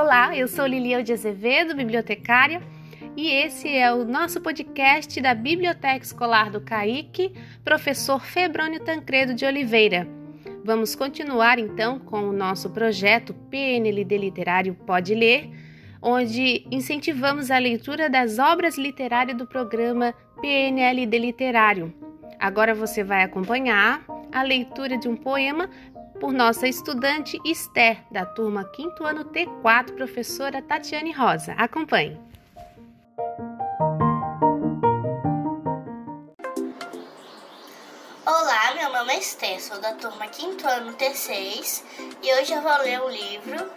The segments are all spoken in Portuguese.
Olá, eu sou Lilian de Azevedo, bibliotecária, e esse é o nosso podcast da Biblioteca Escolar do CAIC, professor Febrônio Tancredo de Oliveira. Vamos continuar então com o nosso projeto PNLD Literário Pode Ler, onde incentivamos a leitura das obras literárias do programa PNLD Literário. Agora você vai acompanhar a leitura de um poema por nossa estudante Esther, da turma 5 ano T4, professora Tatiane Rosa. Acompanhe. Olá, meu nome é Esther, sou da turma 5 ano T6 e hoje eu vou ler um livro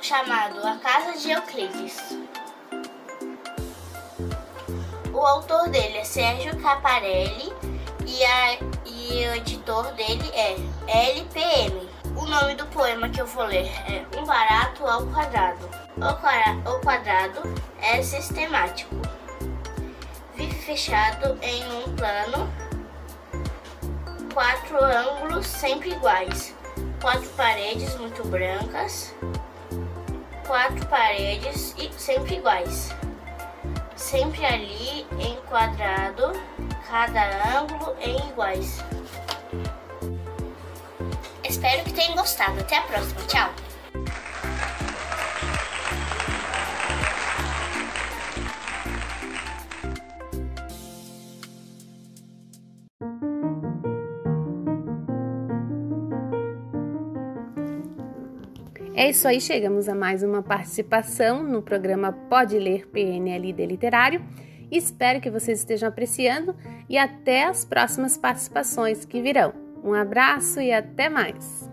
chamado A Casa de Euclides. O autor dele é Sérgio Caparelli e a o editor dele é LPM. O nome do poema que eu vou ler é Um Barato ao Quadrado. O quadrado é sistemático. Vive fechado em um plano, quatro ângulos sempre iguais, quatro paredes muito brancas, quatro paredes sempre iguais, sempre ali enquadrado cada ângulo em iguais. Espero que tenham gostado. Até a próxima. Tchau! É isso aí, chegamos a mais uma participação no programa Pode Ler PNLD Literário. Espero que vocês estejam apreciando e até as próximas participações que virão. Um abraço e até mais!